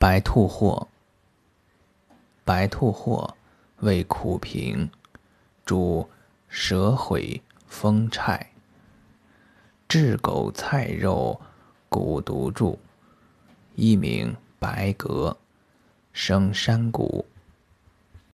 白兔藿，白兔藿味苦平，主舌毁风颤。炙狗菜肉骨毒著，一名白蛤，生山谷。